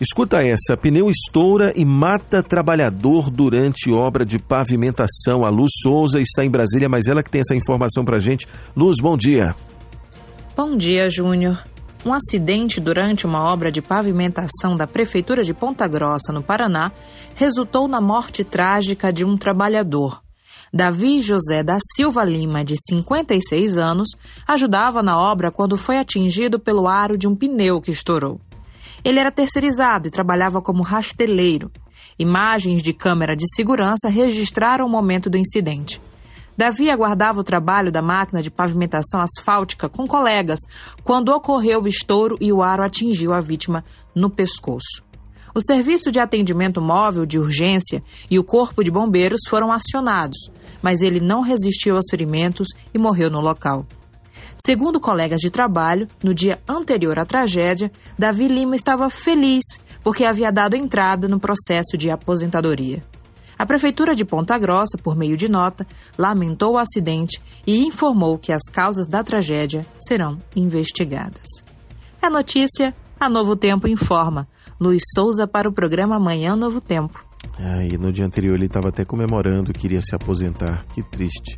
Escuta essa: pneu estoura e mata trabalhador durante obra de pavimentação. A Luz Souza está em Brasília, mas ela que tem essa informação pra gente. Luz, bom dia. Bom dia, Júnior. Um acidente durante uma obra de pavimentação da Prefeitura de Ponta Grossa, no Paraná, resultou na morte trágica de um trabalhador. Davi José da Silva Lima, de 56 anos, ajudava na obra quando foi atingido pelo aro de um pneu que estourou. Ele era terceirizado e trabalhava como rasteleiro. Imagens de câmera de segurança registraram o momento do incidente. Davi aguardava o trabalho da máquina de pavimentação asfáltica com colegas quando ocorreu o estouro e o aro atingiu a vítima no pescoço. O serviço de atendimento móvel de urgência e o corpo de bombeiros foram acionados, mas ele não resistiu aos ferimentos e morreu no local. Segundo colegas de trabalho, no dia anterior à tragédia, Davi Lima estava feliz porque havia dado entrada no processo de aposentadoria. A Prefeitura de Ponta Grossa, por meio de nota, lamentou o acidente e informou que as causas da tragédia serão investigadas. É notícia, a Novo Tempo informa. Luiz Souza para o programa Amanhã Novo Tempo. Ah, e no dia anterior ele estava até comemorando que iria se aposentar. Que triste.